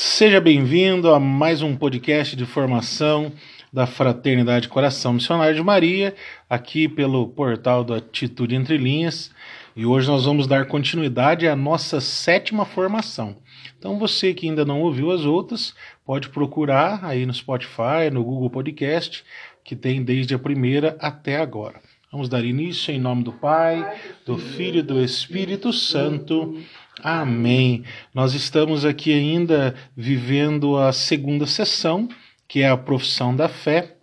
Seja bem-vindo a mais um podcast de formação da Fraternidade Coração Missionário de Maria, aqui pelo portal do Atitude Entre Linhas. E hoje nós vamos dar continuidade à nossa sétima formação. Então você que ainda não ouviu as outras, pode procurar aí no Spotify, no Google Podcast, que tem desde a primeira até agora. Vamos dar início em nome do Pai, do Filho e do Espírito Santo. Amém. Nós estamos aqui ainda vivendo a segunda sessão, que é a profissão da fé,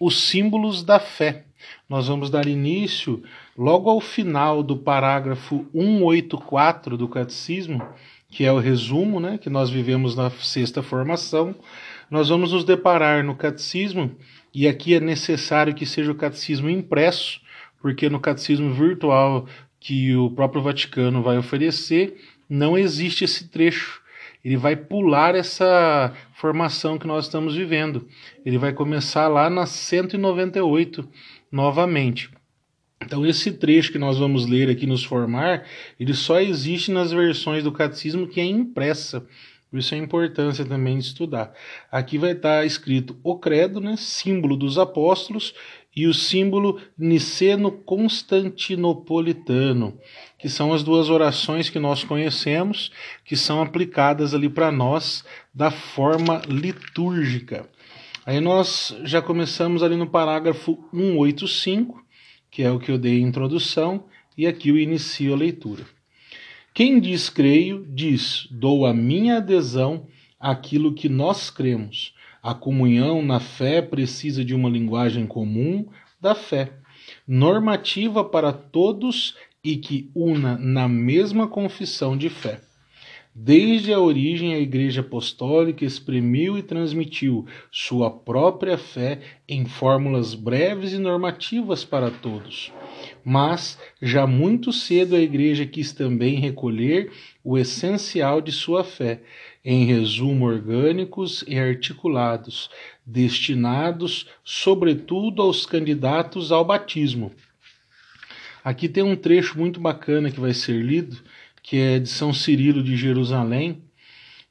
os símbolos da fé. Nós vamos dar início logo ao final do parágrafo 184 do Catecismo, que é o resumo né, que nós vivemos na sexta formação. Nós vamos nos deparar no Catecismo, e aqui é necessário que seja o Catecismo impresso, porque no Catecismo virtual que o próprio Vaticano vai oferecer, não existe esse trecho. Ele vai pular essa formação que nós estamos vivendo. Ele vai começar lá na 198 novamente. Então, esse trecho que nós vamos ler aqui nos formar, ele só existe nas versões do catecismo que é impressa. Por isso a importância também de estudar. Aqui vai estar escrito o credo, né, símbolo dos apóstolos, e o símbolo niceno-constantinopolitano, que são as duas orações que nós conhecemos, que são aplicadas ali para nós da forma litúrgica. Aí nós já começamos ali no parágrafo 185, que é o que eu dei introdução, e aqui eu inicio a leitura. Quem diz creio, diz dou a minha adesão àquilo que nós cremos. A comunhão na fé precisa de uma linguagem comum da fé, normativa para todos e que una na mesma confissão de fé. Desde a origem, a Igreja Apostólica exprimiu e transmitiu sua própria fé em fórmulas breves e normativas para todos. Mas, já muito cedo, a Igreja quis também recolher o essencial de sua fé, em resumo orgânicos e articulados, destinados, sobretudo, aos candidatos ao batismo. Aqui tem um trecho muito bacana que vai ser lido, que é de São Cirilo de Jerusalém,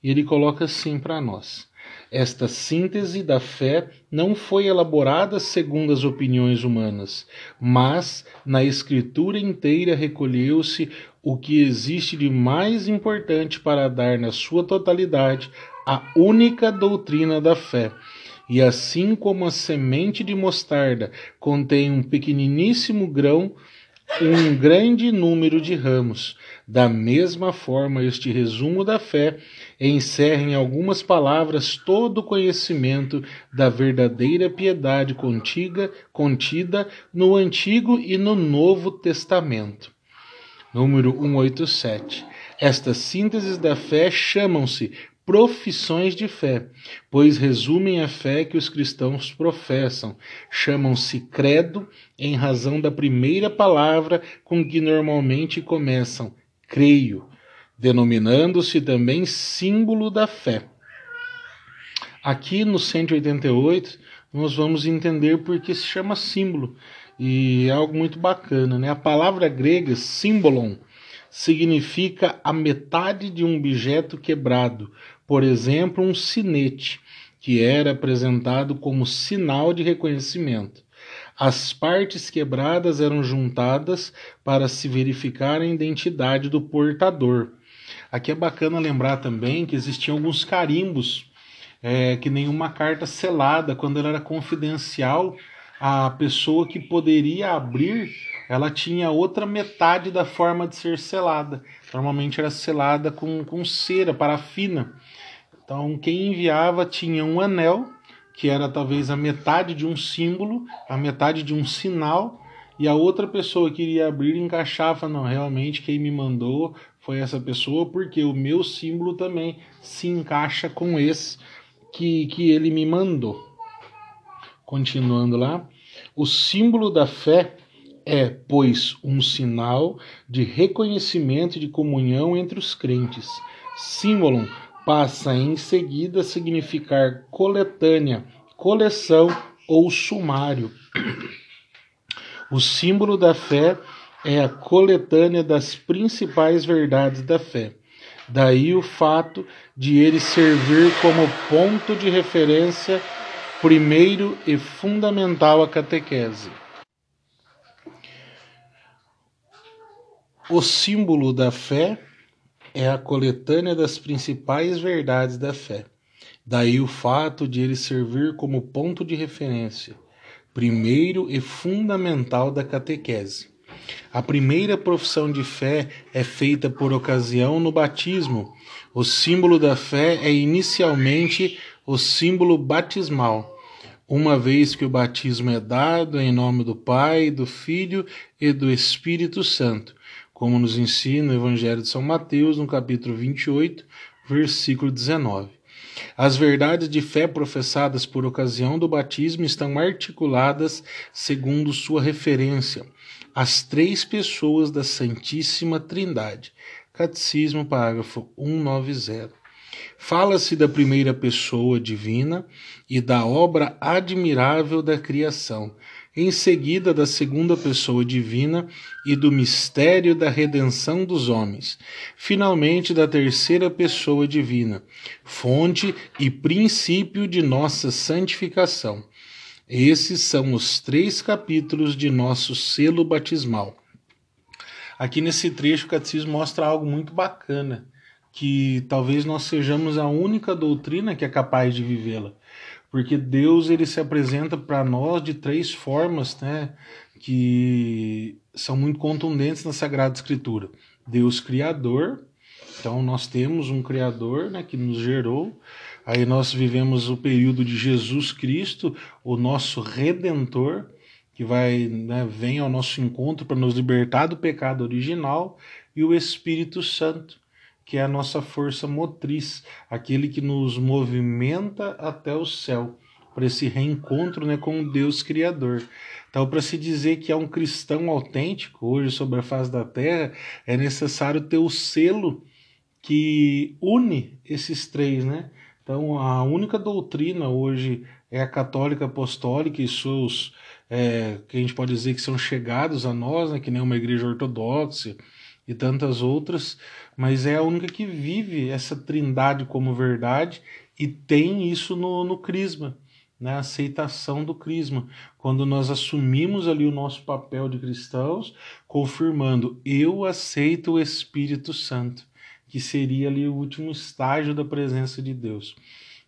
e ele coloca assim para nós: esta síntese da fé não foi elaborada segundo as opiniões humanas, mas na Escritura inteira recolheu-se o que existe de mais importante para dar na sua totalidade a única doutrina da fé. E assim como a semente de mostarda contém um pequeniníssimo grão, um grande número de ramos. Da mesma forma, este resumo da fé encerra em algumas palavras todo o conhecimento da verdadeira piedade contiga, contida no Antigo e no Novo Testamento. Número 187. Estas sínteses da fé chamam-se profissões de fé, pois resumem a fé que os cristãos professam. Chamam-se credo em razão da primeira palavra com que normalmente começam, creio, denominando-se também símbolo da fé. Aqui no 188, nós vamos entender por que se chama símbolo, e é algo muito bacana, né? A palavra grega símbolon significa a metade de um objeto quebrado, por exemplo, um sinete, que era apresentado como sinal de reconhecimento. As partes quebradas eram juntadas para se verificar a identidade do portador. Aqui é bacana lembrar também que existiam alguns carimbos, é, que nenhuma carta selada, quando ela era confidencial, a pessoa que poderia abrir, ela tinha outra metade da forma de ser selada. Normalmente era selada com, com cera, parafina. Então, quem enviava tinha um anel, que era talvez a metade de um símbolo, a metade de um sinal, e a outra pessoa que iria abrir encaixava, não, realmente quem me mandou foi essa pessoa, porque o meu símbolo também se encaixa com esse que, que ele me mandou. Continuando lá, o símbolo da fé é, pois, um sinal de reconhecimento e de comunhão entre os crentes. Símbolo passa em seguida a significar coletânea, coleção ou sumário. O símbolo da fé é a coletânea das principais verdades da fé. Daí o fato de ele servir como ponto de referência primeiro e fundamental à catequese. O símbolo da fé é a coletânea das principais verdades da fé. Daí o fato de ele servir como ponto de referência, primeiro e fundamental da catequese. A primeira profissão de fé é feita por ocasião no batismo. O símbolo da fé é inicialmente o símbolo batismal, uma vez que o batismo é dado em nome do Pai, do Filho e do Espírito Santo, como nos ensina o Evangelho de São Mateus, no capítulo 28, versículo 19. As verdades de fé professadas por ocasião do batismo estão articuladas segundo sua referência as três pessoas da Santíssima Trindade. Catecismo, parágrafo 190. Fala-se da primeira pessoa divina e da obra admirável da criação, em seguida da segunda pessoa divina e do mistério da redenção dos homens, finalmente da terceira pessoa divina, fonte e princípio de nossa santificação. Esses são os três capítulos de nosso selo batismal. Aqui nesse trecho, o catecismo mostra algo muito bacana, que talvez nós sejamos a única doutrina que é capaz de vivê-la. Porque Deus ele se apresenta para nós de três formas, né, que são muito contundentes na Sagrada Escritura. Deus criador, então nós temos um criador, né, que nos gerou. Aí nós vivemos o período de Jesus Cristo, o nosso redentor, que vai né, vem ao nosso encontro para nos libertar do pecado original, e o Espírito Santo, que é a nossa força motriz, aquele que nos movimenta até o céu, para esse reencontro né, com o Deus Criador. Então, para se dizer que é um cristão autêntico hoje sobre a face da terra, é necessário ter o selo que une esses três, né? Então, a única doutrina hoje é a católica apostólica e seus, é, que a gente pode dizer que são chegados a nós, né, que nem uma igreja ortodoxa e tantas outras, mas é a única que vive essa trindade como verdade e tem isso no, no crisma, né, a aceitação do crisma, quando nós assumimos ali o nosso papel de cristãos, confirmando, eu aceito o Espírito Santo que seria ali o último estágio da presença de Deus.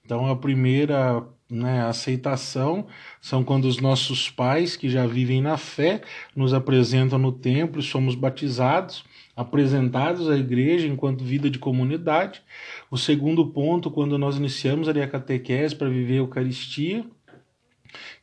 Então, a primeira né, aceitação são quando os nossos pais, que já vivem na fé, nos apresentam no templo e somos batizados, apresentados à igreja enquanto vida de comunidade. O segundo ponto, quando nós iniciamos ali a catequese para viver a Eucaristia,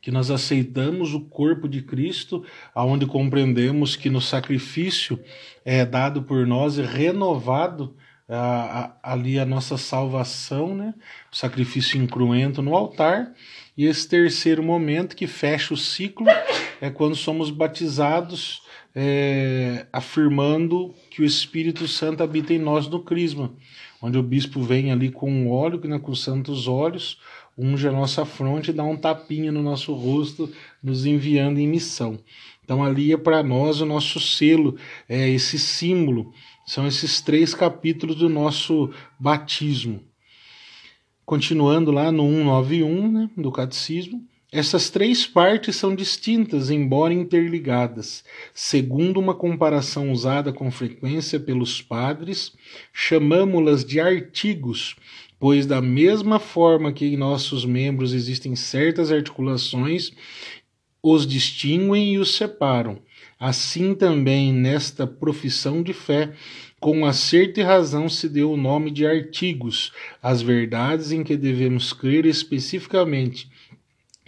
que nós aceitamos o corpo de Cristo, aonde compreendemos que no sacrifício é dado por nós e renovado a, a, ali a nossa salvação, né? o sacrifício incruento no altar. E esse terceiro momento que fecha o ciclo é quando somos batizados, é, afirmando que o Espírito Santo habita em nós no Crisma, onde o bispo vem ali com um óleo, né, com santos olhos, unge a nossa fronte e dá um tapinha no nosso rosto, nos enviando em missão. Então ali é para nós o nosso selo, é esse símbolo são esses três capítulos do nosso batismo. Continuando lá no 191 né, do Catecismo, essas três partes são distintas, embora interligadas. Segundo uma comparação usada com frequência pelos padres, chamamos-las de artigos, pois, da mesma forma que em nossos membros existem certas articulações, os distinguem e os separam. Assim também nesta profissão de fé, com acerto e razão se deu o nome de artigos, as verdades em que devemos crer especificamente,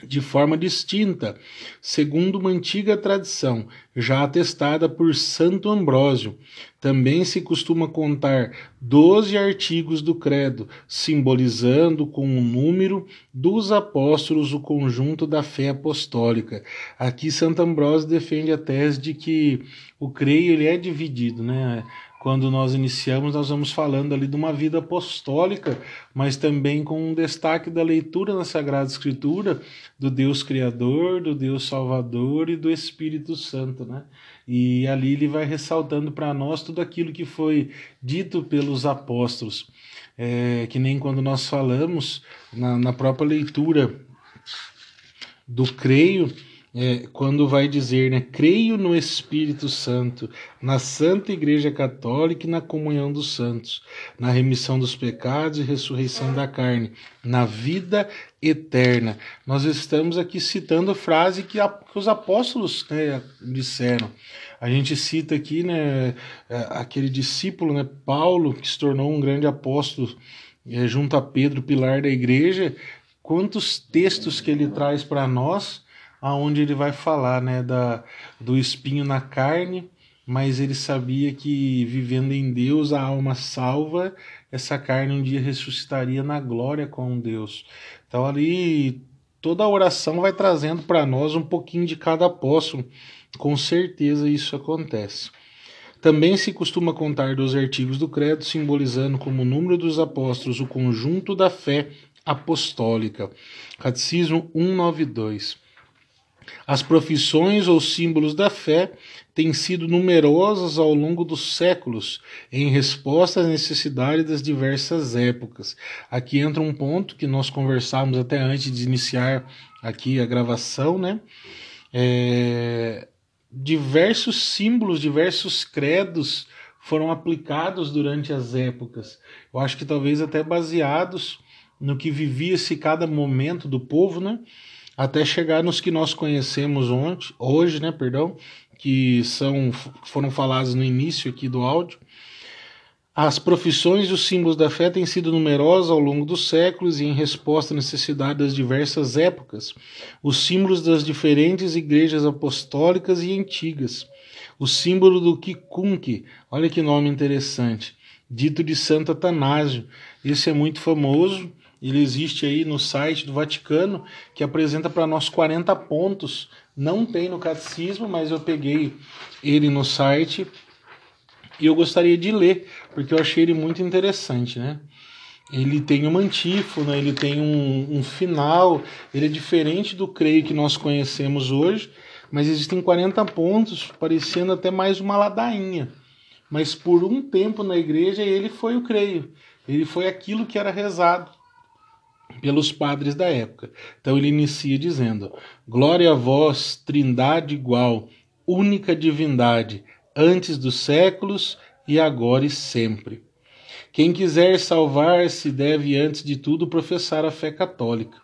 de forma distinta, segundo uma antiga tradição, já atestada por Santo Ambrósio. Também se costuma contar doze artigos do Credo, simbolizando com o número dos apóstolos o conjunto da fé apostólica. Aqui Santo Ambrósio defende a tese de que o creio ele é dividido, né? Quando nós iniciamos, nós vamos falando ali de uma vida apostólica, mas também com um destaque da leitura na Sagrada Escritura do Deus Criador, do Deus Salvador e do Espírito Santo, né? E ali ele vai ressaltando para nós tudo aquilo que foi dito pelos apóstolos. É, que nem quando nós falamos na, na própria leitura do creio, é, quando vai dizer, né, creio no Espírito Santo, na Santa Igreja Católica e na comunhão dos santos, na remissão dos pecados e ressurreição da carne, na vida eterna. Nós estamos aqui citando a frase que, a, que os apóstolos né, disseram. A gente cita aqui né, é, aquele discípulo, né, Paulo, que se tornou um grande apóstolo é, junto a Pedro, pilar da igreja. Quantos textos que ele traz para nós aonde ele vai falar né, da, do espinho na carne, mas ele sabia que vivendo em Deus a alma salva, essa carne um dia ressuscitaria na glória com Deus. Então ali toda a oração vai trazendo para nós um pouquinho de cada apóstolo. Com certeza isso acontece. Também se costuma contar dos artigos do credo, simbolizando como número dos apóstolos o conjunto da fé apostólica. Catecismo 192. As profissões ou símbolos da fé têm sido numerosas ao longo dos séculos, em resposta às necessidades das diversas épocas. Aqui entra um ponto que nós conversamos até antes de iniciar aqui a gravação, né? É, diversos símbolos, diversos credos foram aplicados durante as épocas. Eu acho que talvez até baseados no que vivia-se cada momento do povo, né? Até chegar nos que nós conhecemos ontem, hoje, né, perdão, que são foram falados no início aqui do áudio. As profissões e os símbolos da fé têm sido numerosas ao longo dos séculos e em resposta à necessidade das diversas épocas. Os símbolos das diferentes igrejas apostólicas e antigas. O símbolo do Kikunki, olha que nome interessante, dito de Santo Atanásio. Esse é muito famoso, ele existe aí no site do Vaticano, que apresenta para nós 40 pontos. Não tem no catecismo, mas eu peguei ele no site e eu gostaria de ler, porque eu achei ele muito interessante, né? Ele tem uma antífona, ele tem um, um final, ele é diferente do creio que nós conhecemos hoje, mas existem 40 pontos, parecendo até mais uma ladainha. Mas por um tempo na igreja ele foi o creio, ele foi aquilo que era rezado pelos padres da época. Então ele inicia dizendo: Glória a vós, Trindade igual, única divindade, antes dos séculos e agora e sempre. Quem quiser salvar-se deve, antes de tudo, professar a fé católica,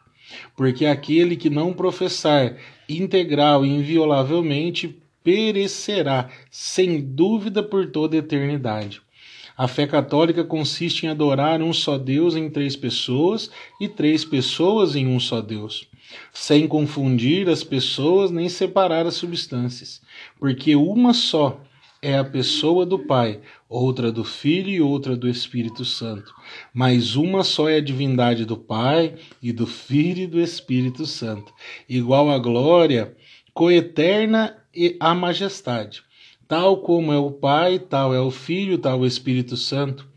porque aquele que não professar integral e inviolavelmente perecerá, sem dúvida, por toda a eternidade. A fé católica consiste em adorar um só Deus em três pessoas e três pessoas em um só Deus, sem confundir as pessoas nem separar as substâncias, porque uma só é a pessoa do Pai, outra do Filho e outra do Espírito Santo. Mas uma só é a divindade do Pai e do Filho e do Espírito Santo, igual a glória, coeterna e a majestade Tal como é o Pai, tal é o Filho, tal o Espírito Santo.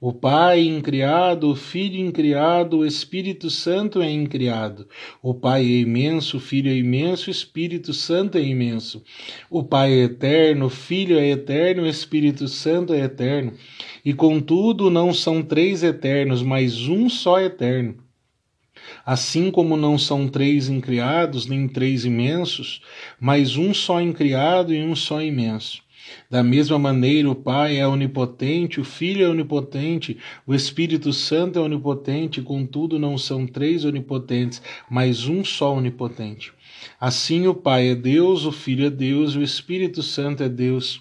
O Pai incriado, o Filho incriado, o Espírito Santo é incriado. O Pai é imenso, o Filho é imenso, o Espírito Santo é imenso. O Pai é eterno, o Filho é eterno, o Espírito Santo é eterno. E contudo, não são três eternos, mas um só eterno. Assim como não são três incriados, nem três imensos, mas um só incriado e um só imenso. Da mesma maneira, o Pai é onipotente, o Filho é onipotente, o Espírito Santo é onipotente, contudo não são três onipotentes, mas um só onipotente. Assim, o Pai é Deus, o Filho é Deus, o Espírito Santo é Deus.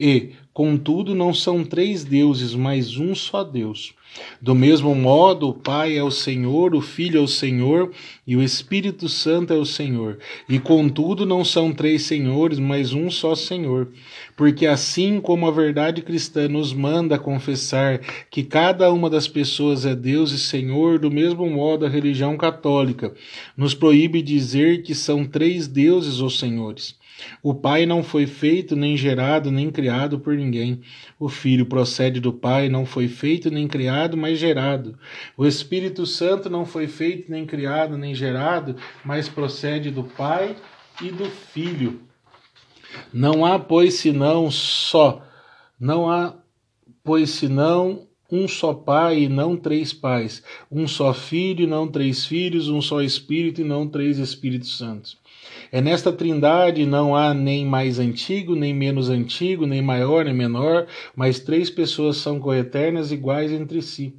E, contudo, não são três deuses, mas um só Deus. Do mesmo modo, o Pai é o Senhor, o Filho é o Senhor e o Espírito Santo é o Senhor. E contudo, não são três senhores, mas um só Senhor. Porque assim como a verdade cristã nos manda confessar que cada uma das pessoas é Deus e Senhor, do mesmo modo a religião católica nos proíbe dizer que são três deuses ou senhores. O Pai não foi feito, nem gerado, nem criado por ninguém. O Filho procede do Pai, não foi feito, nem criado, mas gerado. O Espírito Santo não foi feito, nem criado, nem gerado, mas procede do Pai e do Filho. Não há, pois, senão só. Não há, pois, senão um só pai e não três pais, um só filho e não três filhos, um só espírito e não três espíritos santos. É nesta trindade não há nem mais antigo, nem menos antigo, nem maior, nem menor, mas três pessoas são coeternas iguais entre si.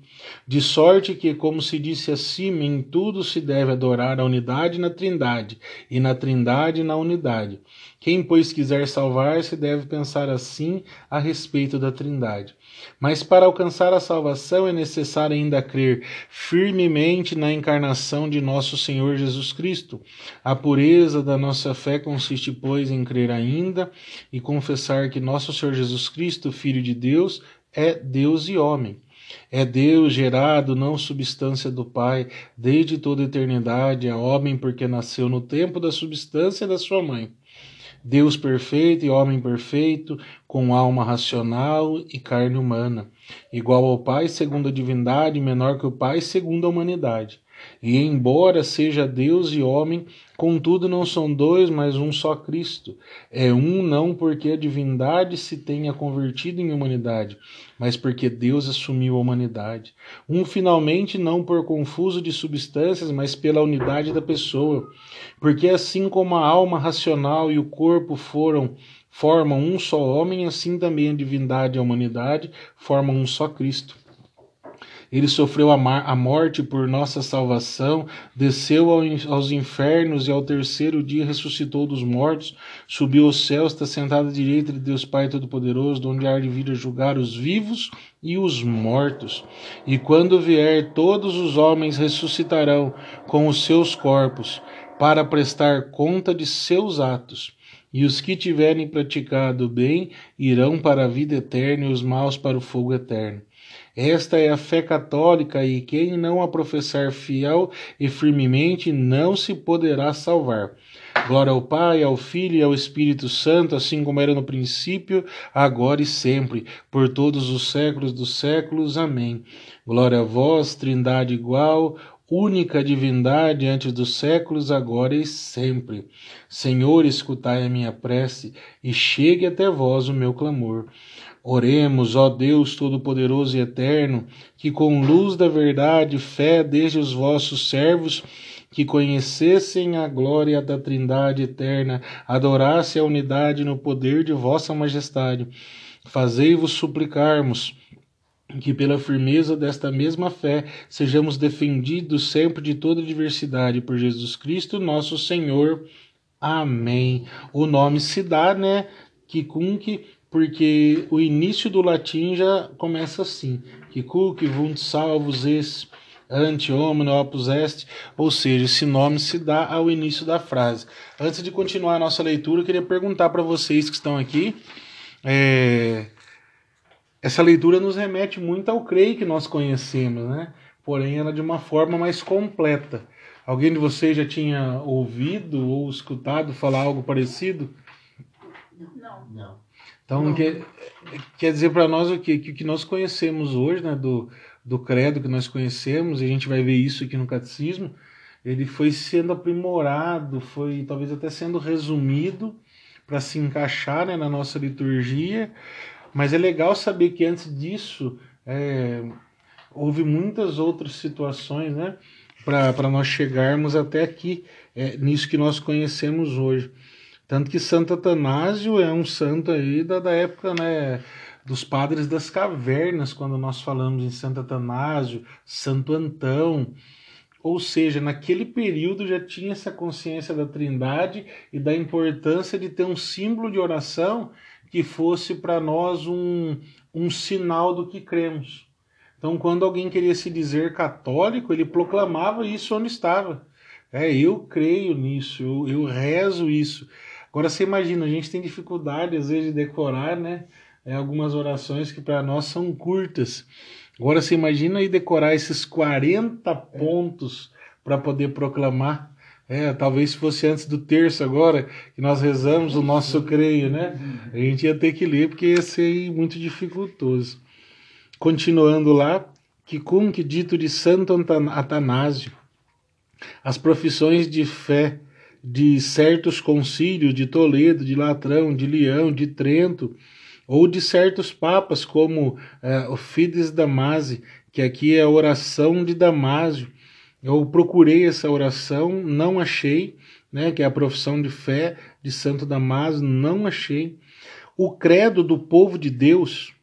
De sorte que, como se disse acima, em tudo se deve adorar a unidade na trindade, e na trindade na unidade. Quem, pois, quiser salvar-se deve pensar assim a respeito da trindade. Mas para alcançar a salvação é necessário ainda crer firmemente na encarnação de nosso Senhor Jesus Cristo. A pureza da nossa fé consiste, pois, em crer ainda e confessar que nosso Senhor Jesus Cristo, Filho de Deus, é Deus e homem. É Deus gerado, não substância do Pai, desde toda eternidade, é homem porque nasceu no tempo da substância da sua mãe. Deus perfeito e homem perfeito, com alma racional e carne humana, igual ao Pai segundo a divindade, menor que o Pai segundo a humanidade. E embora seja Deus e homem, contudo não são dois, mas um só Cristo. É um não porque a divindade se tenha convertido em humanidade, mas porque Deus assumiu a humanidade. Um finalmente não por confuso de substâncias, mas pela unidade da pessoa. Porque assim como a alma racional e o corpo foram formam um só homem, assim também a divindade e a humanidade formam um só Cristo. Ele sofreu a, morte por nossa salvação, desceu aos infernos e ao terceiro dia ressuscitou dos mortos, subiu aos céus, está sentado à direita de Deus Pai Todo-Poderoso, de onde há de vir a julgar os vivos e os mortos. E quando vier, todos os homens ressuscitarão com os seus corpos, para prestar conta de seus atos. E os que tiverem praticado o bem irão para a vida eterna e os maus para o fogo eterno. Esta é a fé católica e quem não a professar fiel e firmemente não se poderá salvar. Glória ao Pai, ao Filho e ao Espírito Santo, assim como era no princípio, agora e sempre, por todos os séculos dos séculos. Amém. Glória a vós, Trindade igual, única divindade antes dos séculos, agora e sempre. Senhor, escutai a minha prece e chegue até vós o meu clamor. Oremos, ó Deus Todo-Poderoso e Eterno, que com luz da verdade, fé desde os vossos servos, que conhecessem a glória da Trindade eterna, adorassem a unidade no poder de vossa majestade. Fazei-vos suplicarmos que pela firmeza desta mesma fé sejamos defendidos sempre de toda adversidade por Jesus Cristo, nosso Senhor. Amém. O nome se dá, né? Que com que porque o início do latim já começa assim: que cuc vunt salvus es ante hominem opus est, ou seja, esse nome se dá ao início da frase. Antes de continuar a nossa leitura, eu queria perguntar para vocês que estão aqui. É... Essa leitura nos remete muito ao creio que nós conhecemos, né? Porém, ela de uma forma mais completa. Alguém de vocês já tinha ouvido ou escutado falar algo parecido? Não. Então, quer, quer dizer para nós o que, que, que nós conhecemos hoje, né, do, do credo que nós conhecemos, e a gente vai ver isso aqui no catecismo, ele foi sendo aprimorado, foi talvez até sendo resumido para se encaixar né, na nossa liturgia, mas é legal saber que antes disso é, houve muitas outras situações né, para nós chegarmos até aqui, é, nisso que nós conhecemos hoje. Tanto que Santo Atanásio é um santo aí da, da época, né? Dos padres das cavernas, quando nós falamos em Santo Atanásio, Santo Antão. Ou seja, naquele período já tinha essa consciência da trindade e da importância de ter um símbolo de oração que fosse para nós um, um sinal do que cremos. Então, quando alguém queria se dizer católico, ele proclamava isso onde estava. É, eu creio nisso, eu, eu rezo isso. Agora você imagina, a gente tem dificuldade às vezes de decorar, né? É, algumas orações que para nós são curtas. Agora você imagina aí decorar esses 40 pontos para poder proclamar. É, talvez se fosse antes do terço agora, que nós rezamos o nosso creio, né? A gente ia ter que ler porque ia ser muito dificultoso. Continuando lá, que cum que dito de Santo Atanásio, as profissões de fé de certos concílios de Toledo, de Latrão, de Leão, de Trento, ou de certos papas, como é, o Fides Damásio, que aqui é a oração de Damásio, eu procurei essa oração, não achei, né, que é a profissão de fé de Santo Damasio, não achei. O credo do povo de Deus,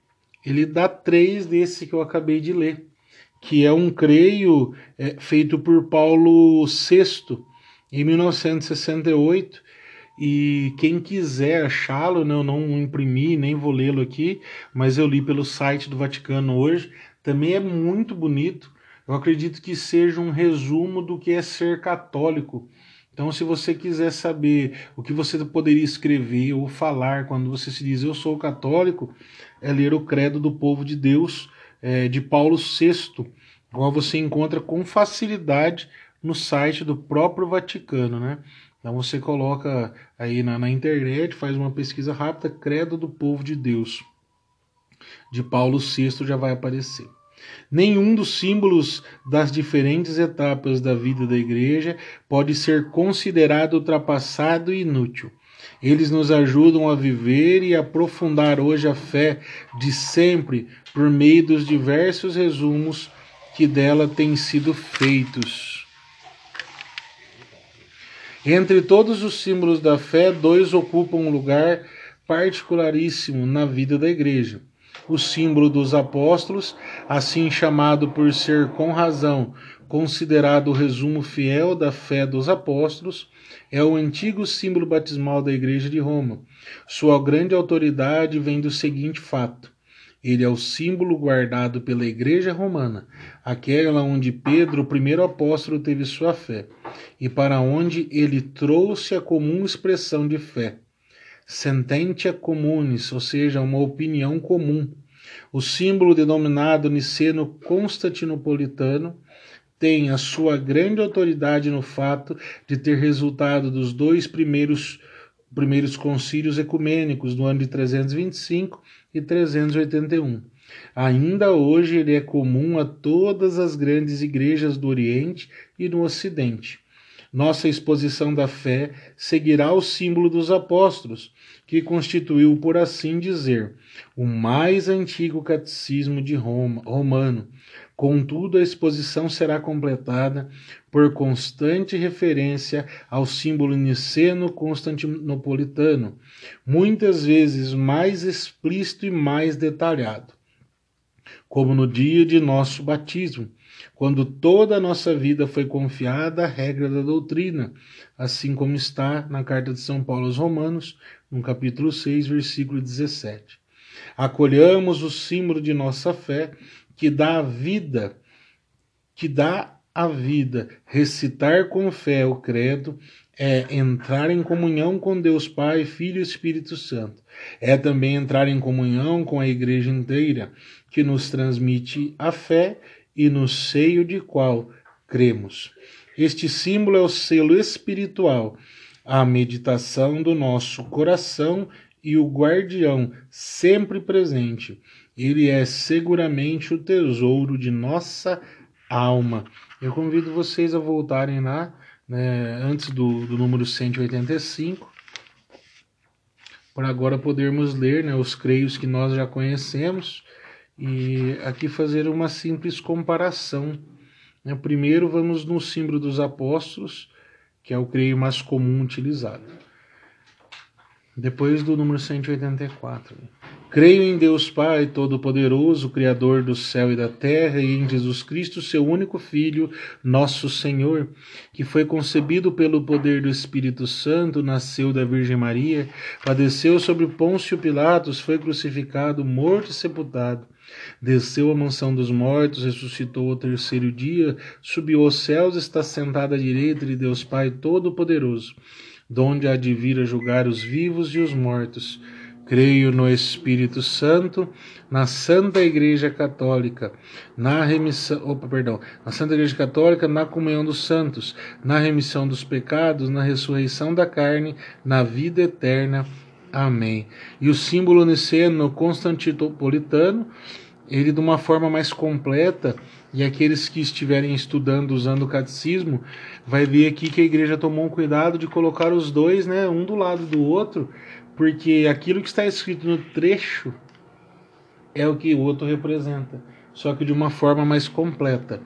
ele dá três desse que eu acabei de ler, que é um creio é, feito por Paulo VI em 1968. E quem quiser achá-lo, né, eu não imprimi, nem vou lê-lo aqui, mas eu li pelo site do Vaticano hoje. Também é muito bonito eu acredito que seja um resumo do que é ser católico. Então, se você quiser saber o que você poderia escrever ou falar quando você se diz eu sou católico, é ler o Credo do Povo de Deus é, de Paulo VI, qual você encontra com facilidade no site do próprio Vaticano, né? Então você coloca aí na, na internet, faz uma pesquisa rápida, Credo do Povo de Deus, de Paulo VI já vai aparecer. Nenhum dos símbolos das diferentes etapas da vida da Igreja pode ser considerado ultrapassado e inútil. Eles nos ajudam a viver e aprofundar hoje a fé de sempre por meio dos diversos resumos que dela têm sido feitos. Entre todos os símbolos da fé, dois ocupam um lugar particularíssimo na vida da Igreja. O símbolo dos apóstolos, assim chamado por ser com razão considerado o resumo fiel da fé dos apóstolos, é o antigo símbolo batismal da Igreja de Roma. Sua grande autoridade vem do seguinte fato: ele é o símbolo guardado pela Igreja Romana, aquela onde Pedro, o primeiro apóstolo, teve sua fé, e para onde ele trouxe a comum expressão de fé sententia communis, ou seja, uma opinião comum. O símbolo denominado niceno constantinopolitano tem a sua grande autoridade no fato de ter resultado dos dois primeiros primeiros concílios ecumênicos no ano de 325 e 381. Ainda hoje ele é comum a todas as grandes igrejas do Oriente e no Ocidente. Nossa exposição da fé seguirá o símbolo dos apóstolos, que constituiu, por assim dizer, o mais antigo catecismo de Roma, romano. Contudo, a exposição será completada por constante referência ao símbolo niceno-constantinopolitano, muitas vezes mais explícito e mais detalhado, como no dia de nosso batismo, quando toda a nossa vida foi confiada à regra da doutrina, assim como está na carta de São Paulo aos Romanos, no capítulo 6, versículo 17. Acolhamos o símbolo de nossa fé, que dá a vida, que dá a vida. Recitar com fé o credo é entrar em comunhão com Deus Pai, Filho e Espírito Santo. É também entrar em comunhão com a igreja inteira, que nos transmite a fé e no seio de qual cremos. Este símbolo é o selo espiritual, a meditação do nosso coração e o guardião sempre presente. Ele é seguramente o tesouro de nossa alma. Eu convido vocês a voltarem lá, né, antes do, do número 185, para agora podermos ler né, os creios que nós já conhecemos e aqui fazer uma simples comparação. Né? Primeiro vamos no símbolo dos apóstolos, que é o creio mais comum utilizado. Depois do número 184. Creio em Deus Pai Todo-Poderoso, Criador do céu e da terra, e em Jesus Cristo, seu único Filho, nosso Senhor, que foi concebido pelo poder do Espírito Santo, nasceu da Virgem Maria, padeceu sobre Pôncio Pilatos, foi crucificado, morto e sepultado Desceu à mansão dos mortos, ressuscitou ao terceiro dia, subiu aos céus, está sentado à direita de Deus Pai Todo-Poderoso, donde há de vir a julgar os vivos e os mortos. Creio no Espírito Santo, na Santa Igreja Católica, na remissão, opa, perdão, na Santa Igreja Católica, na comunhão dos santos, na remissão dos pecados, na ressurreição da carne, na vida eterna. Amém. E o símbolo niceno constantinopolitano, ele de uma forma mais completa, e aqueles que estiverem estudando usando o catecismo, vai ver aqui que a igreja tomou um cuidado de colocar os dois, né, um do lado do outro, porque aquilo que está escrito no trecho é o que o outro representa, só que de uma forma mais completa.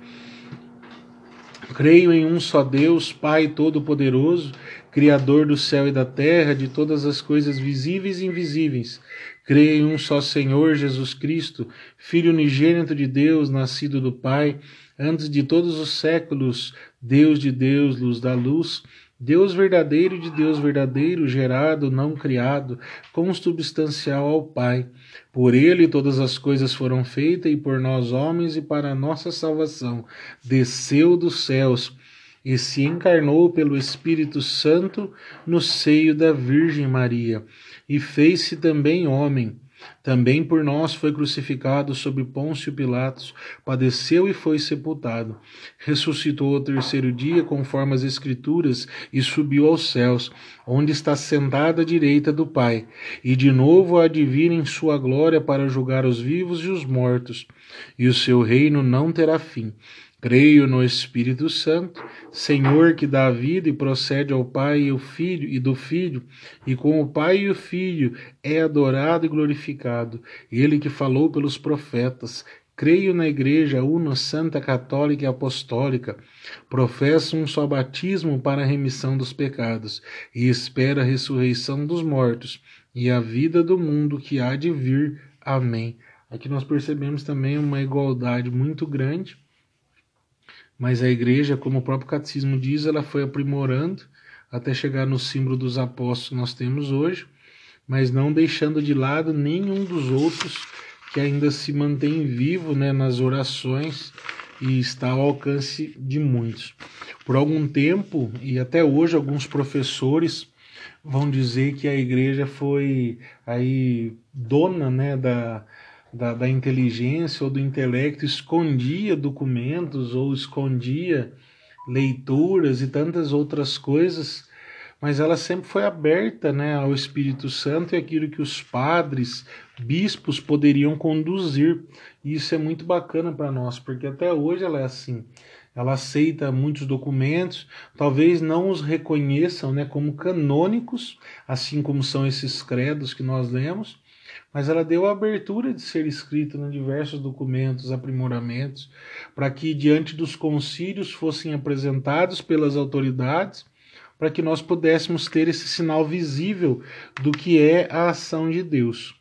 Creio em um só Deus, Pai Todo-Poderoso, Criador do céu e da terra, de todas as coisas visíveis e invisíveis. Creio em um só Senhor Jesus Cristo, Filho unigênito de Deus, nascido do Pai, antes de todos os séculos, Deus de Deus, luz da luz Deus verdadeiro de Deus verdadeiro, gerado, não criado, consubstancial ao Pai. Por ele todas as coisas foram feitas e por nós homens e para a nossa salvação. Desceu dos céus e se encarnou pelo Espírito Santo no seio da Virgem Maria e fez-se também homem também por nós foi crucificado sob Pôncio Pilatos, padeceu e foi sepultado. Ressuscitou ao terceiro dia, conforme as Escrituras, e subiu aos céus, onde está sentado à direita do Pai, e de novo há de vir em sua glória para julgar os vivos e os mortos, e o seu reino não terá fim. Creio no Espírito Santo, Senhor que dá a vida e procede ao Pai e o Filho e do Filho, e com o Pai e o Filho é adorado e glorificado. Ele que falou pelos profetas. Creio na Igreja Una Santa Católica e Apostólica. Professo um só batismo para a remissão dos pecados e espero a ressurreição dos mortos e a vida do mundo que há de vir. Amém. Aqui nós percebemos também uma igualdade muito grande mas a igreja, como o próprio catecismo diz, ela foi aprimorando até chegar no símbolo dos apóstolos que nós temos hoje, mas não deixando de lado nenhum dos outros que ainda se mantém vivo né, nas orações e está ao alcance de muitos. Por algum tempo, e até hoje, alguns professores vão dizer que a igreja foi aí dona né, da, da, da inteligência ou do intelecto escondia documentos ou escondia leituras e tantas outras coisas, mas ela sempre foi aberta né, ao Espírito Santo e aquilo que os padres, bispos poderiam conduzir. E isso é muito bacana para nós, porque até hoje ela é assim. Ela aceita muitos documentos, talvez não os reconheçam né, como canônicos, assim como são esses credos que nós lemos, mas ela deu a abertura de ser escrita em diversos documentos, aprimoramentos, para que diante dos concílios fossem apresentados pelas autoridades, para que nós pudéssemos ter esse sinal visível do que é a ação de Deus.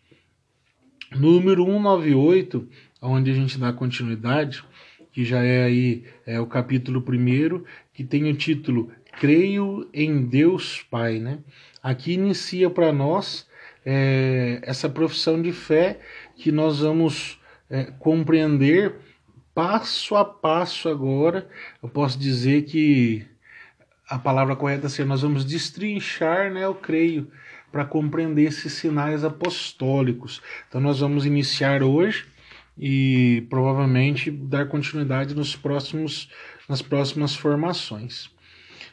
Número 198, onde a gente dá continuidade, que já é aí é o capítulo primeiro, que tem o título Creio em Deus Pai, né? Aqui inicia para nós é, essa profissão de fé que nós vamos é, compreender passo a passo agora. Eu posso dizer que a palavra correta seria nós vamos destrinchar, né, eu creio, para compreender esses sinais apostólicos. Então nós vamos iniciar hoje e provavelmente dar continuidade nos próximos nas próximas formações.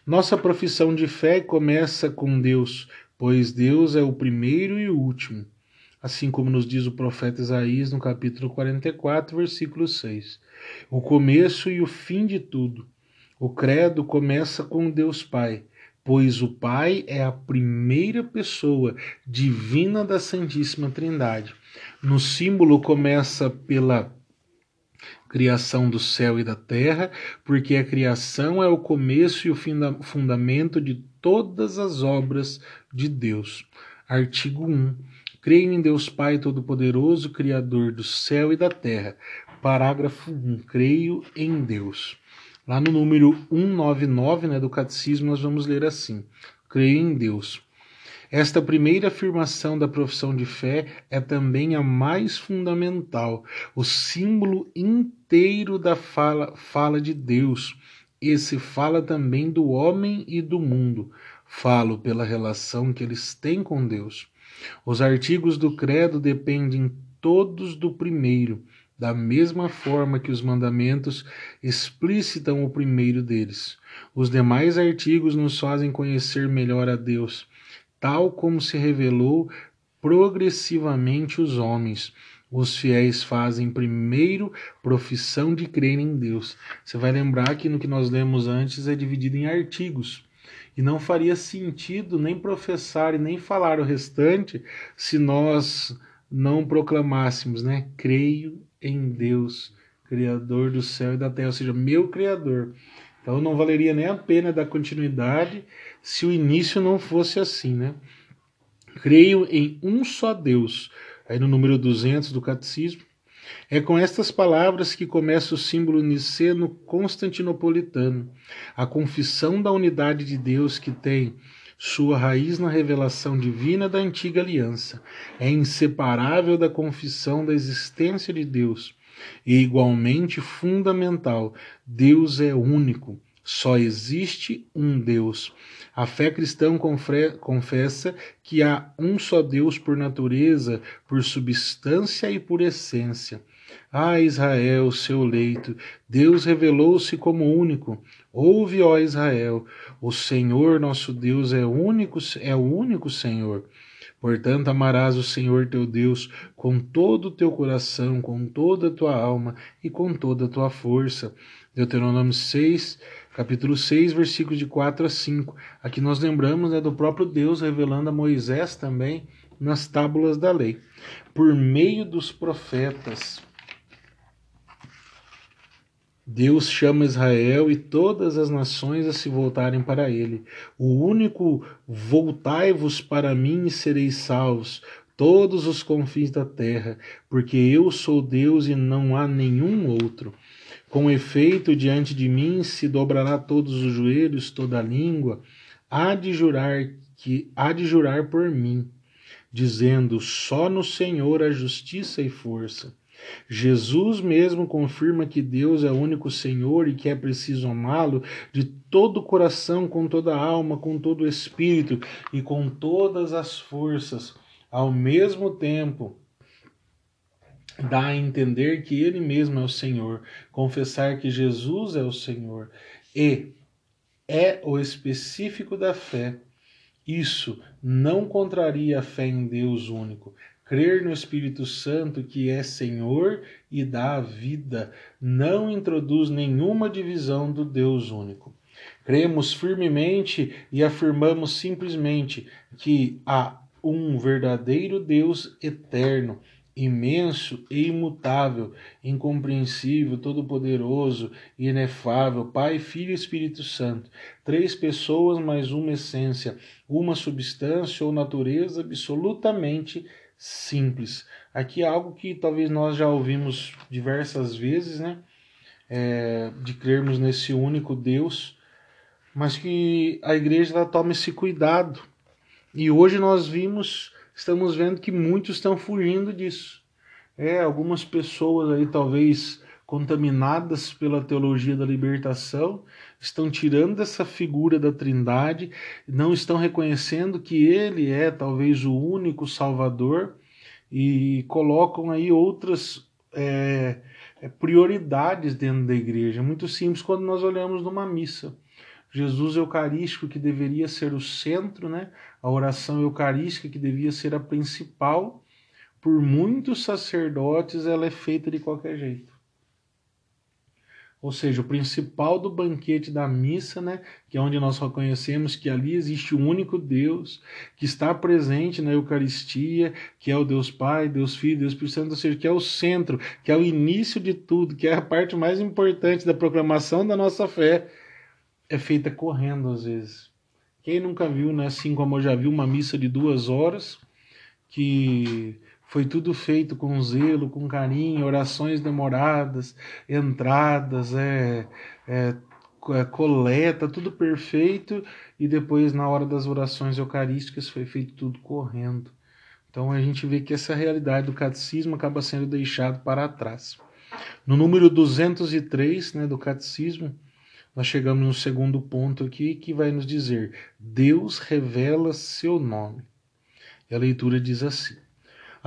Nossa profissão de fé começa com Deus pois Deus é o primeiro e o último, assim como nos diz o profeta Isaías no capítulo 44, versículo 6. O começo e o fim de tudo. O credo começa com Deus Pai, pois o Pai é a primeira pessoa divina da Santíssima Trindade. No símbolo começa pela criação do céu e da terra, porque a criação é o começo e o fundamento de todas as obras de Deus. Artigo 1. Creio em Deus Pai Todo-Poderoso, Criador do céu e da terra. Parágrafo 1. Creio em Deus. Lá no número 199 né, do Catecismo, nós vamos ler assim: Creio em Deus. Esta primeira afirmação da profissão de fé é também a mais fundamental, o símbolo inteiro da fala, fala de Deus. Esse fala também do homem e do mundo. Falo pela relação que eles têm com Deus. Os artigos do credo dependem todos do primeiro, da mesma forma que os mandamentos explicitam o primeiro deles. Os demais artigos nos fazem conhecer melhor a Deus, tal como se revelou progressivamente os homens. Os fiéis fazem primeiro profissão de crer em Deus. Você vai lembrar que no que nós lemos antes é dividido em artigos. E não faria sentido nem professar e nem falar o restante se nós não proclamássemos, né? Creio em Deus, Criador do céu e da terra, ou seja, meu Criador. Então não valeria nem a pena dar continuidade se o início não fosse assim, né? Creio em um só Deus, aí no número 200 do Catecismo. É com estas palavras que começa o símbolo niceno constantinopolitano, a confissão da unidade de Deus que tem sua raiz na revelação divina da antiga aliança. É inseparável da confissão da existência de Deus e igualmente fundamental. Deus é único. Só existe um Deus. A fé cristã confessa que há um só Deus por natureza, por substância e por essência. Ah, Israel, seu leito, Deus revelou-se como único. Ouve, ó Israel, o Senhor nosso Deus é único, é o único Senhor. Portanto, amarás o Senhor teu Deus com todo o teu coração, com toda a tua alma e com toda a tua força. Deuteronômio 6, capítulo 6, versículos de 4 a 5. Aqui nós lembramos né, do próprio Deus revelando a Moisés também nas tábulas da lei, por meio dos profetas. Deus chama Israel e todas as nações a se voltarem para ele. O único voltai-vos para mim e sereis salvos, todos os confins da terra, porque eu sou Deus e não há nenhum outro. Com efeito, diante de mim se dobrará todos os joelhos, toda a língua, há de jurar que há de jurar por mim, dizendo: só no Senhor há justiça e força. Jesus mesmo confirma que Deus é o único Senhor e que é preciso amá-lo de todo o coração, com toda a alma, com todo o espírito e com todas as forças. Ao mesmo tempo, dá a entender que ele mesmo é o Senhor, confessar que Jesus é o Senhor e é o específico da fé. Isso não contraria a fé em Deus único, Crer no Espírito Santo, que é Senhor e dá a vida, não introduz nenhuma divisão do Deus único. Cremos firmemente e afirmamos simplesmente que há um verdadeiro Deus eterno, imenso e imutável, incompreensível, todo-poderoso, inefável, Pai, Filho e Espírito Santo, três pessoas mais uma essência, uma substância ou natureza absolutamente simples. Aqui é algo que talvez nós já ouvimos diversas vezes, né? É, de crermos nesse único Deus, mas que a igreja toma esse cuidado. E hoje nós vimos, estamos vendo que muitos estão fugindo disso. É, algumas pessoas aí talvez contaminadas pela teologia da libertação, estão tirando essa figura da Trindade, não estão reconhecendo que ele é talvez o único Salvador e colocam aí outras é, é prioridades dentro da igreja. Muito simples quando nós olhamos numa missa. Jesus Eucarístico, que deveria ser o centro, né? a oração eucarística, que devia ser a principal, por muitos sacerdotes ela é feita de qualquer jeito. Ou seja, o principal do banquete da missa, né, que é onde nós reconhecemos que ali existe o único Deus, que está presente na Eucaristia, que é o Deus Pai, Deus Filho, Deus Espírito Santo, ou seja, que é o centro, que é o início de tudo, que é a parte mais importante da proclamação da nossa fé, é feita correndo às vezes. Quem nunca viu, né, assim como eu já vi, uma missa de duas horas, que foi tudo feito com zelo, com carinho, orações demoradas, entradas, é, é, é, coleta, tudo perfeito, e depois, na hora das orações eucarísticas, foi feito tudo correndo. Então a gente vê que essa realidade do catecismo acaba sendo deixado para trás. No número 203 né, do catecismo, nós chegamos no segundo ponto aqui que vai nos dizer: Deus revela seu nome. E a leitura diz assim: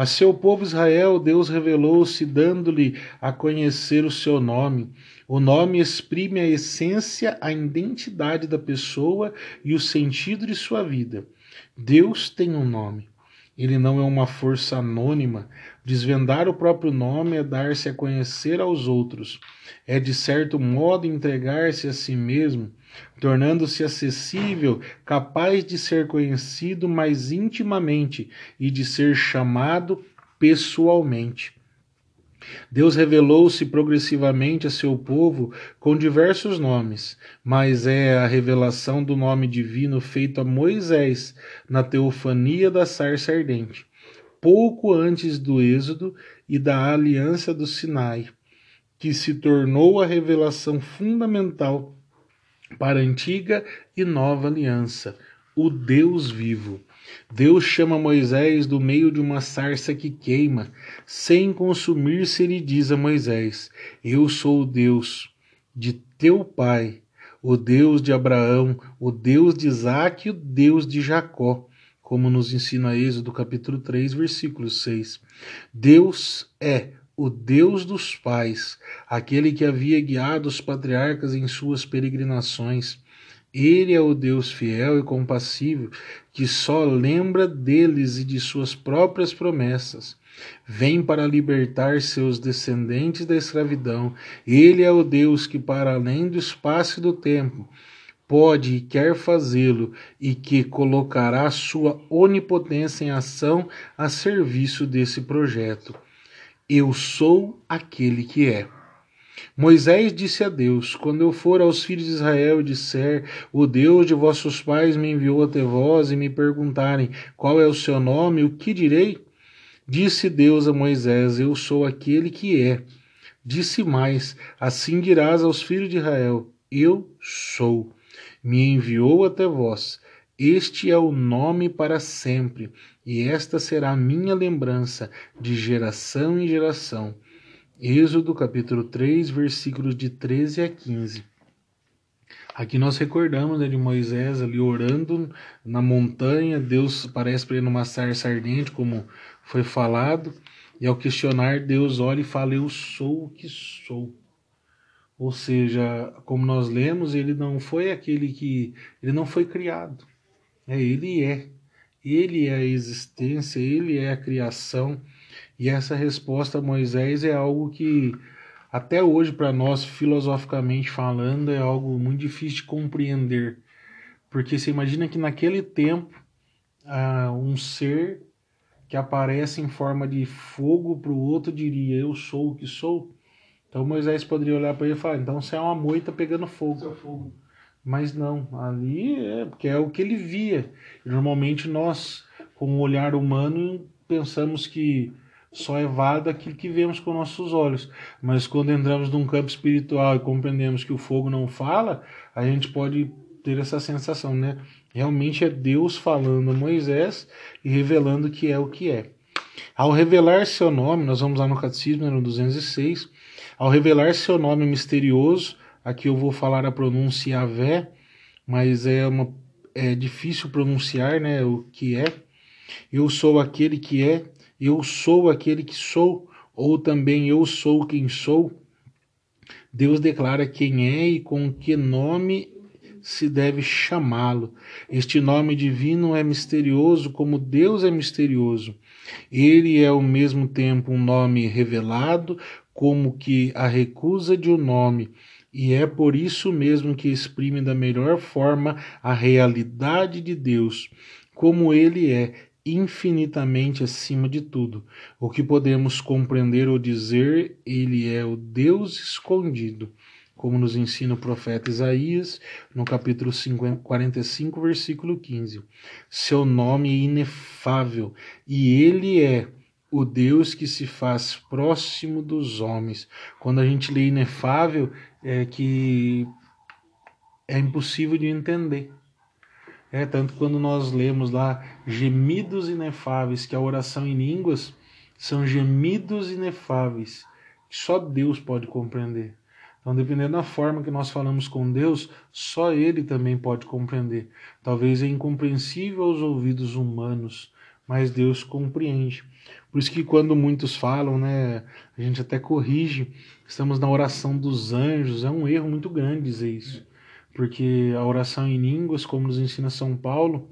A seu povo Israel, Deus revelou-se, dando-lhe a conhecer o seu nome. O nome exprime a essência, a identidade da pessoa e o sentido de sua vida. Deus tem um nome. Ele não é uma força anônima. Desvendar o próprio nome é dar-se a conhecer aos outros. É, de certo modo, entregar-se a si mesmo, tornando-se acessível, capaz de ser conhecido mais intimamente e de ser chamado pessoalmente. Deus revelou-se progressivamente a seu povo com diversos nomes, mas é a revelação do nome divino feito a Moisés na teofania da sarça ardente, pouco antes do Êxodo e da aliança do Sinai, que se tornou a revelação fundamental para a antiga e nova aliança, o Deus vivo. Deus chama Moisés do meio de uma sarça que queima, sem consumir-se, ele diz a Moisés: Eu sou o Deus de teu pai, o Deus de Abraão, o Deus de Isaque e o Deus de Jacó, como nos ensina Êxodo capítulo 3, versículo 6. Deus é o Deus dos pais, aquele que havia guiado os patriarcas em suas peregrinações. Ele é o Deus fiel e compassível que só lembra deles e de suas próprias promessas. Vem para libertar seus descendentes da escravidão. Ele é o Deus que, para além do espaço e do tempo, pode e quer fazê-lo e que colocará sua onipotência em ação a serviço desse projeto. Eu sou aquele que é. Moisés disse a Deus: Quando eu for aos filhos de Israel e disser, o Deus de vossos pais me enviou até vós e me perguntarem qual é o seu nome, o que direi? Disse Deus a Moisés: Eu sou aquele que é. Disse mais: Assim dirás aos filhos de Israel: Eu sou. Me enviou até vós. Este é o nome para sempre, e esta será a minha lembrança de geração em geração. Êxodo capítulo 3, versículos de 13 a 15. Aqui nós recordamos né, de Moisés ali orando na montanha, Deus parece para ele numa sarça ardente, como foi falado, e ao questionar, Deus olha e fala: Eu sou o que sou. Ou seja, como nós lemos, ele não foi aquele que. Ele não foi criado. É, ele é. Ele é a existência, ele é a criação. E essa resposta a Moisés é algo que, até hoje, para nós, filosoficamente falando, é algo muito difícil de compreender. Porque você imagina que naquele tempo, uh, um ser que aparece em forma de fogo para o outro diria: Eu sou o que sou. Então Moisés poderia olhar para ele e falar: Então você é uma moita pegando fogo. fogo. Mas não, ali é porque é o que ele via. E normalmente nós, com o olhar humano, pensamos que só é válido aquilo que vemos com nossos olhos. Mas quando entramos num campo espiritual e compreendemos que o fogo não fala, a gente pode ter essa sensação, né? Realmente é Deus falando a Moisés e revelando que é o que é. Ao revelar seu nome, nós vamos lá no Catecismo, no 206, ao revelar seu nome misterioso, aqui eu vou falar a pronúncia Yahvé, mas é, uma, é difícil pronunciar né, o que é. Eu sou aquele que é, eu sou aquele que sou, ou também eu sou quem sou, Deus declara quem é e com que nome se deve chamá-lo. Este nome divino é misterioso como Deus é misterioso. Ele é ao mesmo tempo um nome revelado, como que a recusa de um nome, e é por isso mesmo que exprime da melhor forma a realidade de Deus, como ele é, infinitamente acima de tudo. O que podemos compreender ou dizer, ele é o Deus escondido, como nos ensina o profeta Isaías, no capítulo 50, 45, versículo 15. Seu nome é inefável e ele é o Deus que se faz próximo dos homens. Quando a gente lê inefável, é que é impossível de entender. É, tanto quando nós lemos lá gemidos inefáveis, que a oração em línguas são gemidos inefáveis, que só Deus pode compreender. Então, dependendo da forma que nós falamos com Deus, só Ele também pode compreender. Talvez é incompreensível aos ouvidos humanos, mas Deus compreende. Por isso que quando muitos falam, né, a gente até corrige, estamos na oração dos anjos, é um erro muito grande dizer isso. Porque a oração em línguas, como nos ensina São Paulo,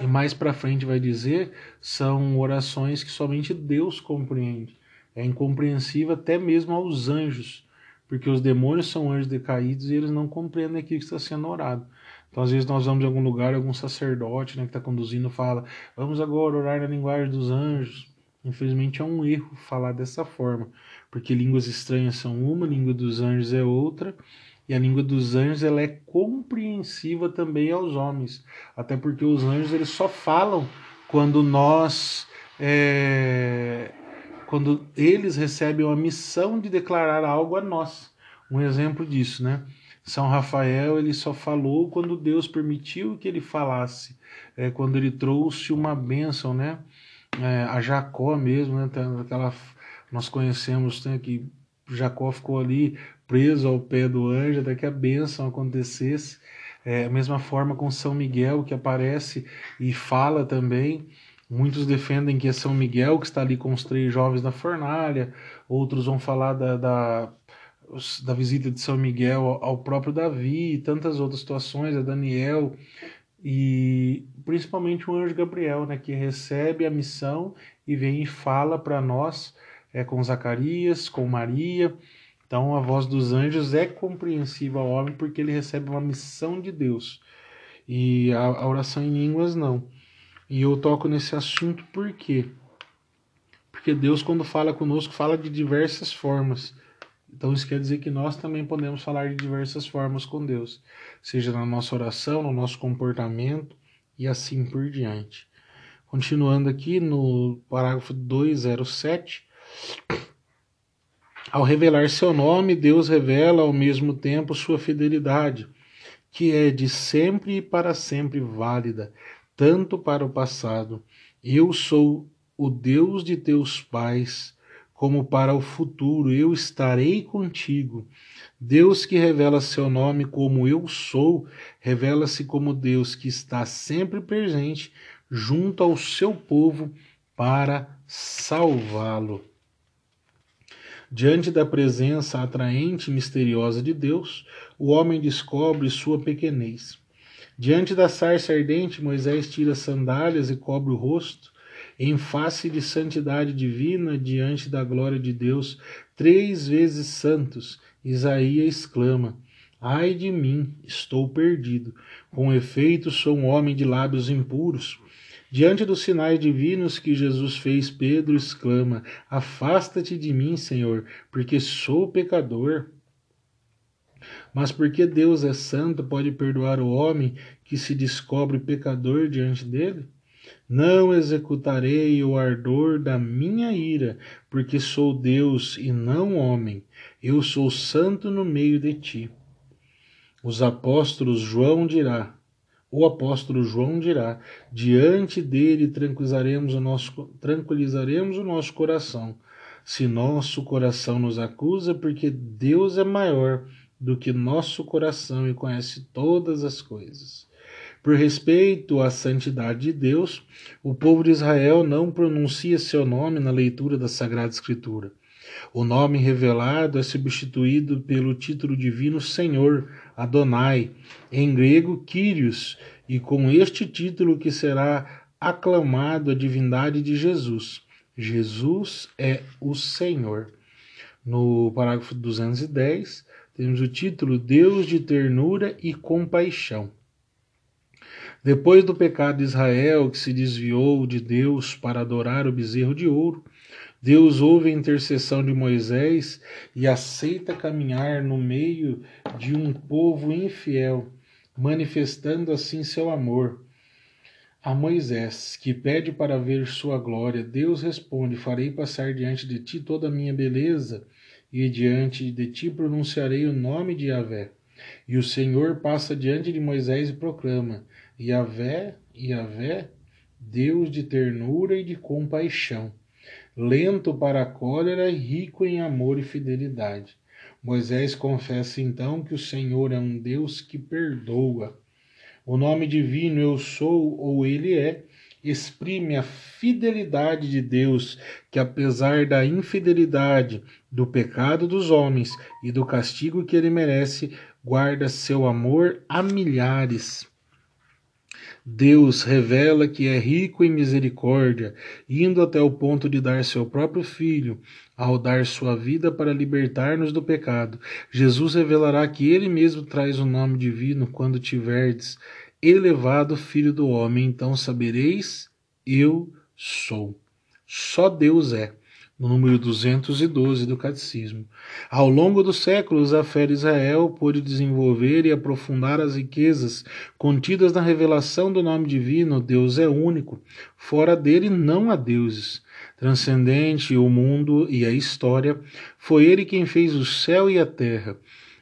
e mais para frente vai dizer, são orações que somente Deus compreende. É incompreensível até mesmo aos anjos, porque os demônios são anjos decaídos e eles não compreendem aquilo que está sendo orado. Então, às vezes, nós vamos em algum lugar, algum sacerdote né, que está conduzindo fala: Vamos agora orar na linguagem dos anjos. Infelizmente, é um erro falar dessa forma, porque línguas estranhas são uma, língua dos anjos é outra, e a língua dos anjos ela é compreensiva também aos homens, até porque os anjos eles só falam quando nós. É, quando eles recebem a missão de declarar algo a nós. Um exemplo disso, né? São Rafael ele só falou quando Deus permitiu que ele falasse, é, quando ele trouxe uma bênção, né? É, a Jacó mesmo, né? Aquela, nós conhecemos né, que Jacó ficou ali preso ao pé do anjo até que a bênção acontecesse. É, a mesma forma com São Miguel que aparece e fala também. Muitos defendem que é São Miguel que está ali com os três jovens da fornalha, outros vão falar da, da da visita de São Miguel ao próprio Davi e tantas outras situações, a Daniel e principalmente o anjo Gabriel, né, que recebe a missão e vem e fala para nós é, com Zacarias, com Maria. Então a voz dos anjos é compreensiva ao homem porque ele recebe uma missão de Deus. E a, a oração em línguas não. E eu toco nesse assunto por quê? Porque Deus, quando fala conosco, fala de diversas formas. Então isso quer dizer que nós também podemos falar de diversas formas com Deus, seja na nossa oração, no nosso comportamento e assim por diante. Continuando aqui no parágrafo 207, ao revelar seu nome, Deus revela ao mesmo tempo sua fidelidade, que é de sempre e para sempre válida, tanto para o passado. Eu sou o Deus de teus pais como para o futuro eu estarei contigo. Deus que revela seu nome como eu sou, revela-se como Deus que está sempre presente junto ao seu povo para salvá-lo. Diante da presença atraente e misteriosa de Deus, o homem descobre sua pequenez. Diante da sarça ardente, Moisés tira sandálias e cobre o rosto em face de santidade divina diante da glória de Deus, três vezes santos, Isaías exclama: Ai de mim, estou perdido. Com efeito, sou um homem de lábios impuros. Diante dos sinais divinos que Jesus fez, Pedro exclama: Afasta-te de mim, Senhor, porque sou pecador. Mas porque Deus é santo, pode perdoar o homem que se descobre pecador diante dele? Não executarei o ardor da minha ira, porque sou Deus e não homem. Eu sou santo no meio de ti. Os apóstolos João dirá, o apóstolo João dirá: diante dele tranquilizaremos o nosso, tranquilizaremos o nosso coração. Se nosso coração nos acusa, porque Deus é maior do que nosso coração e conhece todas as coisas. Por respeito à santidade de Deus, o povo de Israel não pronuncia seu nome na leitura da Sagrada Escritura. O nome revelado é substituído pelo título divino Senhor, Adonai, em grego Kyrios, e com este título que será aclamado a divindade de Jesus. Jesus é o Senhor. No parágrafo 210, temos o título Deus de ternura e compaixão. Depois do pecado de Israel, que se desviou de Deus para adorar o bezerro de ouro, Deus ouve a intercessão de Moisés e aceita caminhar no meio de um povo infiel, manifestando assim seu amor. A Moisés, que pede para ver sua glória, Deus responde: Farei passar diante de ti toda a minha beleza, e diante de ti pronunciarei o nome de Yahvé. E o Senhor passa diante de Moisés e proclama: Yahvé, Yahvé, Deus de ternura e de compaixão, lento para a cólera e rico em amor e fidelidade. Moisés confessa então que o Senhor é um Deus que perdoa. O nome divino eu sou ou ele é, exprime a fidelidade de Deus, que apesar da infidelidade, do pecado dos homens e do castigo que ele merece, guarda seu amor a milhares. Deus revela que é rico em misericórdia, indo até o ponto de dar seu próprio filho, ao dar sua vida para libertar-nos do pecado. Jesus revelará que ele mesmo traz o nome divino quando tiverdes elevado Filho do Homem, então sabereis, eu sou. Só Deus é no número 212 do Catecismo. Ao longo dos séculos, a fé de Israel pôde desenvolver e aprofundar as riquezas contidas na revelação do nome divino. Deus é único, fora dele não há deuses. Transcendente o mundo e a história, foi ele quem fez o céu e a terra.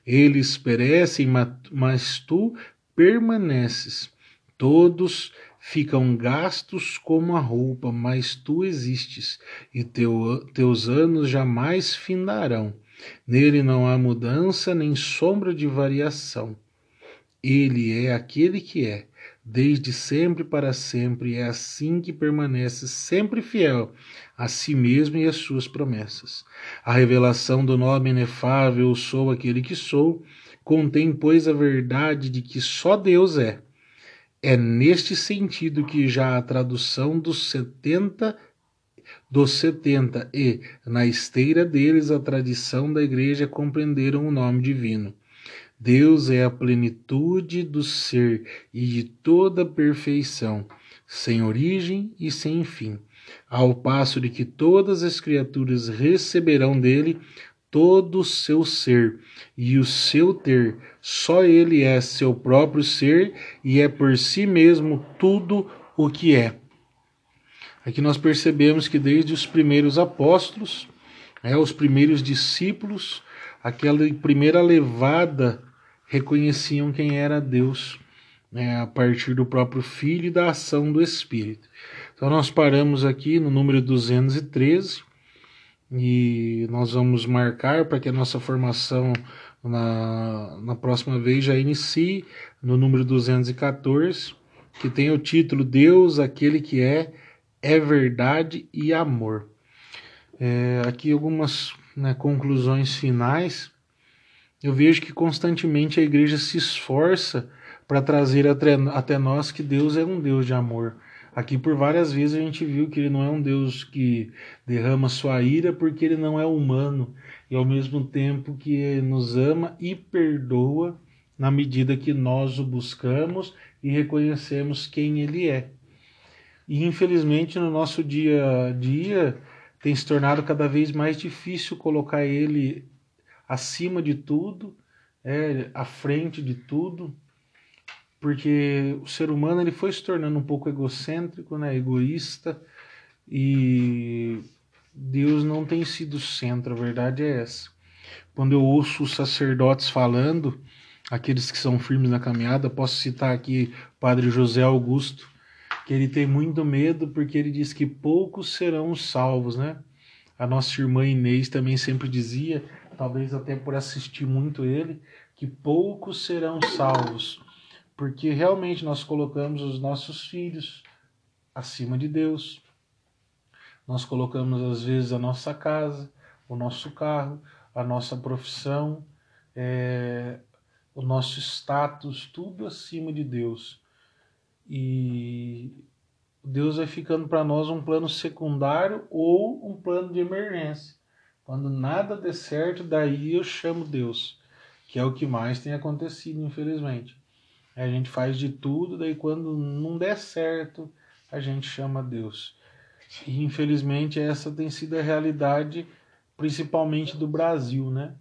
Eles perecem, mas tu permaneces. Todos ficam gastos como a roupa, mas tu existes, e teu, teus anos jamais findarão. Nele não há mudança nem sombra de variação. Ele é aquele que é, desde sempre para sempre, é assim que permanece sempre fiel a si mesmo e às suas promessas. A revelação do nome inefável, sou aquele que sou, contém, pois, a verdade de que só Deus é é neste sentido que já a tradução dos 70 dos 70 e, na esteira deles, a tradição da igreja compreenderam o nome divino. Deus é a plenitude do ser e de toda perfeição, sem origem e sem fim, ao passo de que todas as criaturas receberão dele todo o seu ser e o seu ter. Só ele é seu próprio ser e é por si mesmo tudo o que é. Aqui nós percebemos que desde os primeiros apóstolos, né, os primeiros discípulos, aquela primeira levada reconheciam quem era Deus, né, a partir do próprio Filho e da ação do Espírito. Então nós paramos aqui no número 213 e nós vamos marcar para que a nossa formação na, na próxima vez já inicie no número 214, que tem o título Deus, aquele que é, é verdade e amor. É, aqui algumas né, conclusões finais. Eu vejo que constantemente a igreja se esforça para trazer até, até nós que Deus é um Deus de amor. Aqui por várias vezes a gente viu que ele não é um Deus que derrama sua ira porque ele não é humano e ao mesmo tempo que nos ama e perdoa na medida que nós o buscamos e reconhecemos quem ele é. E infelizmente no nosso dia a dia tem se tornado cada vez mais difícil colocar ele acima de tudo, é, à frente de tudo, porque o ser humano ele foi se tornando um pouco egocêntrico, né, egoísta, e Deus não tem sido centro, a verdade é essa. Quando eu ouço os sacerdotes falando, aqueles que são firmes na caminhada, posso citar aqui Padre José Augusto, que ele tem muito medo porque ele diz que poucos serão salvos, né? A nossa irmã Inês também sempre dizia, talvez até por assistir muito ele, que poucos serão salvos porque realmente nós colocamos os nossos filhos acima de Deus. Nós colocamos às vezes a nossa casa, o nosso carro, a nossa profissão, é, o nosso status, tudo acima de Deus. E Deus vai ficando para nós um plano secundário ou um plano de emergência. Quando nada der certo, daí eu chamo Deus, que é o que mais tem acontecido, infelizmente. A gente faz de tudo, daí quando não der certo, a gente chama Deus. E infelizmente essa tem sido a realidade, principalmente do Brasil, né?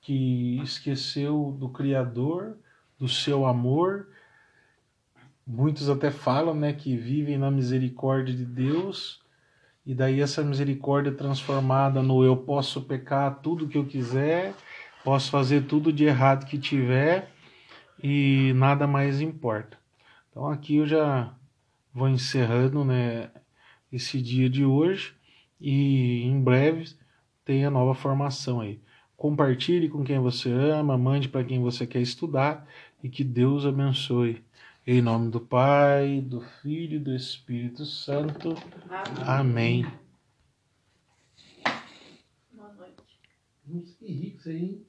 Que esqueceu do Criador, do seu amor. Muitos até falam, né, que vivem na misericórdia de Deus, e daí essa misericórdia transformada no eu posso pecar tudo que eu quiser, posso fazer tudo de errado que tiver, e nada mais importa. Então aqui eu já vou encerrando né, esse dia de hoje e em breve tem a nova formação aí. Compartilhe com quem você ama, mande para quem você quer estudar e que Deus abençoe. Em nome do Pai, do Filho e do Espírito Santo. Amém. Boa noite. Que rico isso aí, hein?